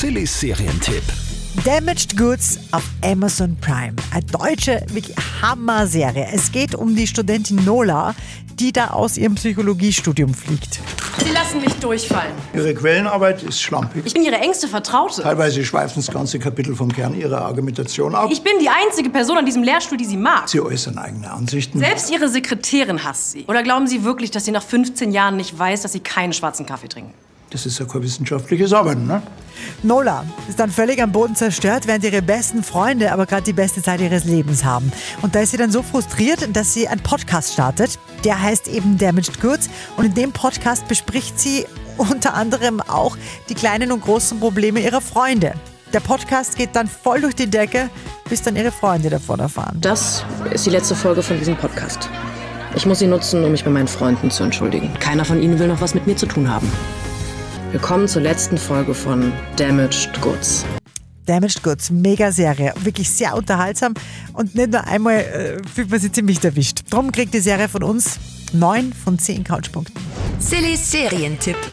Sillys Serientipp. Damaged Goods auf Amazon Prime. Eine deutsche, wirklich Hammer-Serie. Es geht um die Studentin Nola, die da aus ihrem Psychologiestudium fliegt. Sie lassen mich durchfallen. Ihre Quellenarbeit ist schlampig. Ich bin Ihre engste Vertraute. Teilweise schweifen das ganze Kapitel vom Kern Ihrer Argumentation ab. Ich bin die einzige Person an diesem Lehrstuhl, die Sie mag. Sie äußern eigene Ansichten. Selbst Ihre Sekretärin hasst Sie. Oder glauben Sie wirklich, dass sie nach 15 Jahren nicht weiß, dass Sie keinen schwarzen Kaffee trinken? Das ist ja kein wissenschaftliches Arbeiten, ne? Nola ist dann völlig am Boden zerstört, während ihre besten Freunde aber gerade die beste Zeit ihres Lebens haben. Und da ist sie dann so frustriert, dass sie einen Podcast startet. Der heißt eben Damaged Goods. Und in dem Podcast bespricht sie unter anderem auch die kleinen und großen Probleme ihrer Freunde. Der Podcast geht dann voll durch die Decke, bis dann ihre Freunde davon erfahren. Das ist die letzte Folge von diesem Podcast. Ich muss sie nutzen, um mich bei meinen Freunden zu entschuldigen. Keiner von ihnen will noch was mit mir zu tun haben. Willkommen zur letzten Folge von Damaged Goods. Damaged Goods, mega Serie, wirklich sehr unterhaltsam und nicht nur einmal äh, fühlt man sich ziemlich erwischt. Drum kriegt die Serie von uns 9 von 10 Couchpunkten. Sillys Serientipp.